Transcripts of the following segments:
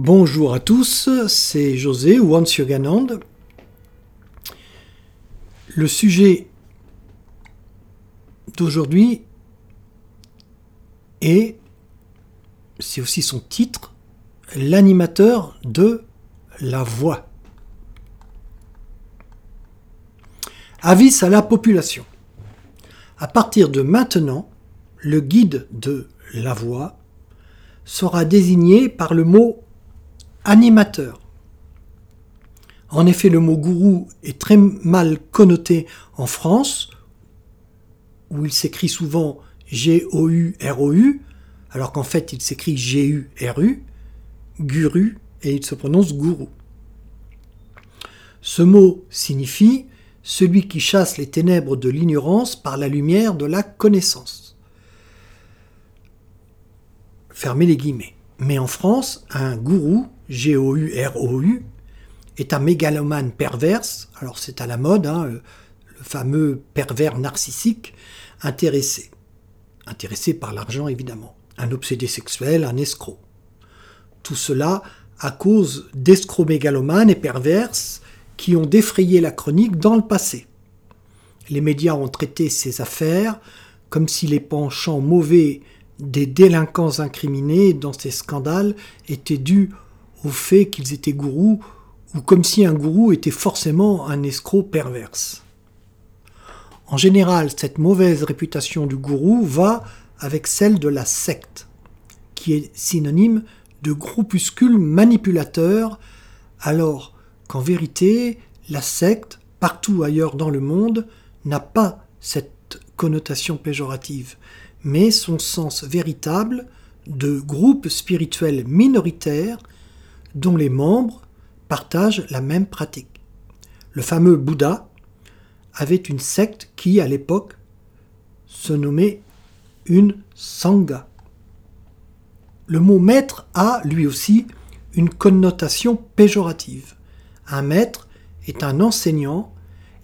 Bonjour à tous, c'est José ou Hans Yoganand. Le sujet d'aujourd'hui est, c'est aussi son titre, l'animateur de la voix. Avis à la population. À partir de maintenant, le guide de la voix sera désigné par le mot animateur. En effet, le mot gourou est très mal connoté en France, où il s'écrit souvent G-O-U-R-O-U, alors qu'en fait il s'écrit G-U-R-U, guru, et il se prononce gourou. Ce mot signifie celui qui chasse les ténèbres de l'ignorance par la lumière de la connaissance. Fermez les guillemets. Mais en France, un gourou, G-O-U-R-O-U, est un mégalomane perverse, alors c'est à la mode, hein, le, fameux pervers narcissique, intéressé. Intéressé par l'argent évidemment. Un obsédé sexuel, un escroc. Tout cela à cause d'escrocs mégalomanes et perverses qui ont défrayé la chronique dans le passé. Les médias ont traité ces affaires comme si les penchants mauvais des délinquants incriminés dans ces scandales étaient dus au fait qu'ils étaient gourous ou comme si un gourou était forcément un escroc perverse. En général, cette mauvaise réputation du gourou va avec celle de la secte, qui est synonyme de groupuscule manipulateur, alors qu'en vérité, la secte, partout ailleurs dans le monde, n'a pas cette connotation péjorative mais son sens véritable de groupe spirituel minoritaire dont les membres partagent la même pratique. Le fameux Bouddha avait une secte qui, à l'époque, se nommait une Sangha. Le mot maître a, lui aussi, une connotation péjorative. Un maître est un enseignant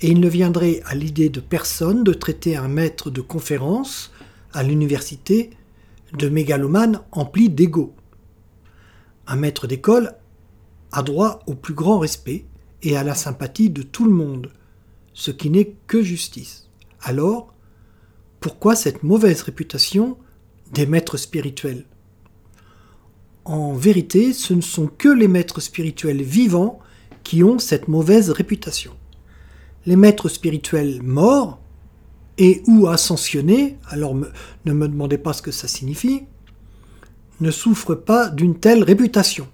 et il ne viendrait à l'idée de personne de traiter un maître de conférence à l'université de mégalomanes emplis d'ego. Un maître d'école a droit au plus grand respect et à la sympathie de tout le monde, ce qui n'est que justice. Alors, pourquoi cette mauvaise réputation des maîtres spirituels? En vérité, ce ne sont que les maîtres spirituels vivants qui ont cette mauvaise réputation. Les maîtres spirituels morts et ou ascensionnés, alors ne me demandez pas ce que ça signifie, ne souffrent pas d'une telle réputation.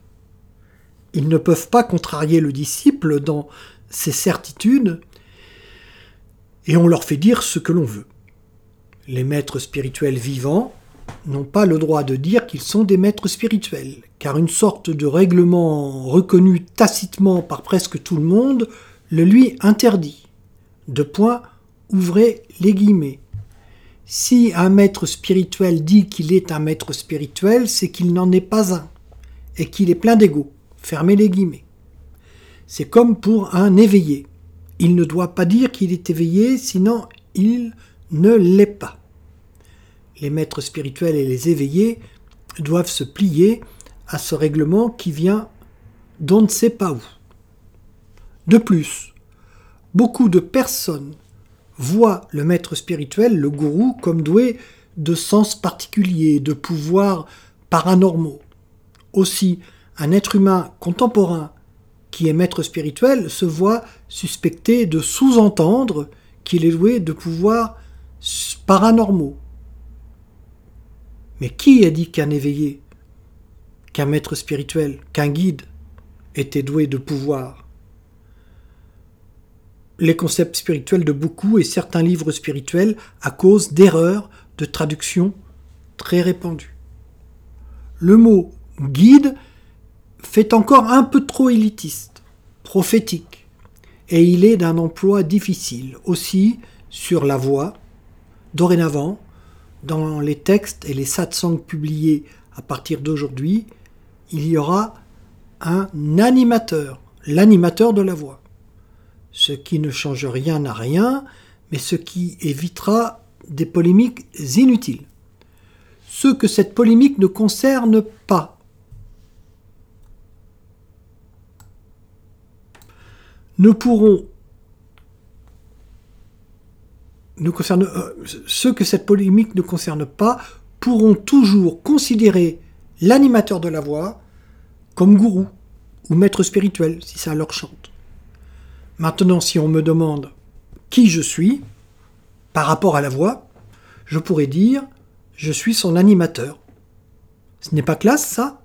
Ils ne peuvent pas contrarier le disciple dans ses certitudes, et on leur fait dire ce que l'on veut. Les maîtres spirituels vivants n'ont pas le droit de dire qu'ils sont des maîtres spirituels, car une sorte de règlement reconnu tacitement par presque tout le monde le lui interdit. De point ouvrez les guillemets. Si un maître spirituel dit qu'il est un maître spirituel, c'est qu'il n'en est pas un, et qu'il est plein d'ego. Fermez les guillemets. C'est comme pour un éveillé. Il ne doit pas dire qu'il est éveillé, sinon il ne l'est pas. Les maîtres spirituels et les éveillés doivent se plier à ce règlement qui vient d'on ne sait pas où. De plus, beaucoup de personnes voit le maître spirituel, le gourou, comme doué de sens particuliers, de pouvoirs paranormaux. Aussi, un être humain contemporain qui est maître spirituel se voit suspecté de sous-entendre qu'il est doué de pouvoirs paranormaux. Mais qui a dit qu'un éveillé, qu'un maître spirituel, qu'un guide était doué de pouvoirs? Les concepts spirituels de beaucoup et certains livres spirituels à cause d'erreurs de traduction très répandues. Le mot guide fait encore un peu trop élitiste, prophétique, et il est d'un emploi difficile. Aussi, sur la voix, dorénavant, dans les textes et les satsangs publiés à partir d'aujourd'hui, il y aura un animateur, l'animateur de la voix ce qui ne change rien à rien, mais ce qui évitera des polémiques inutiles. Ceux que cette polémique ne concerne pas. Ne pourront ceux que cette polémique ne concerne pas pourront toujours considérer l'animateur de la voix comme gourou ou maître spirituel, si ça leur chante. Maintenant, si on me demande qui je suis par rapport à la voix, je pourrais dire je suis son animateur. Ce n'est pas classe, ça?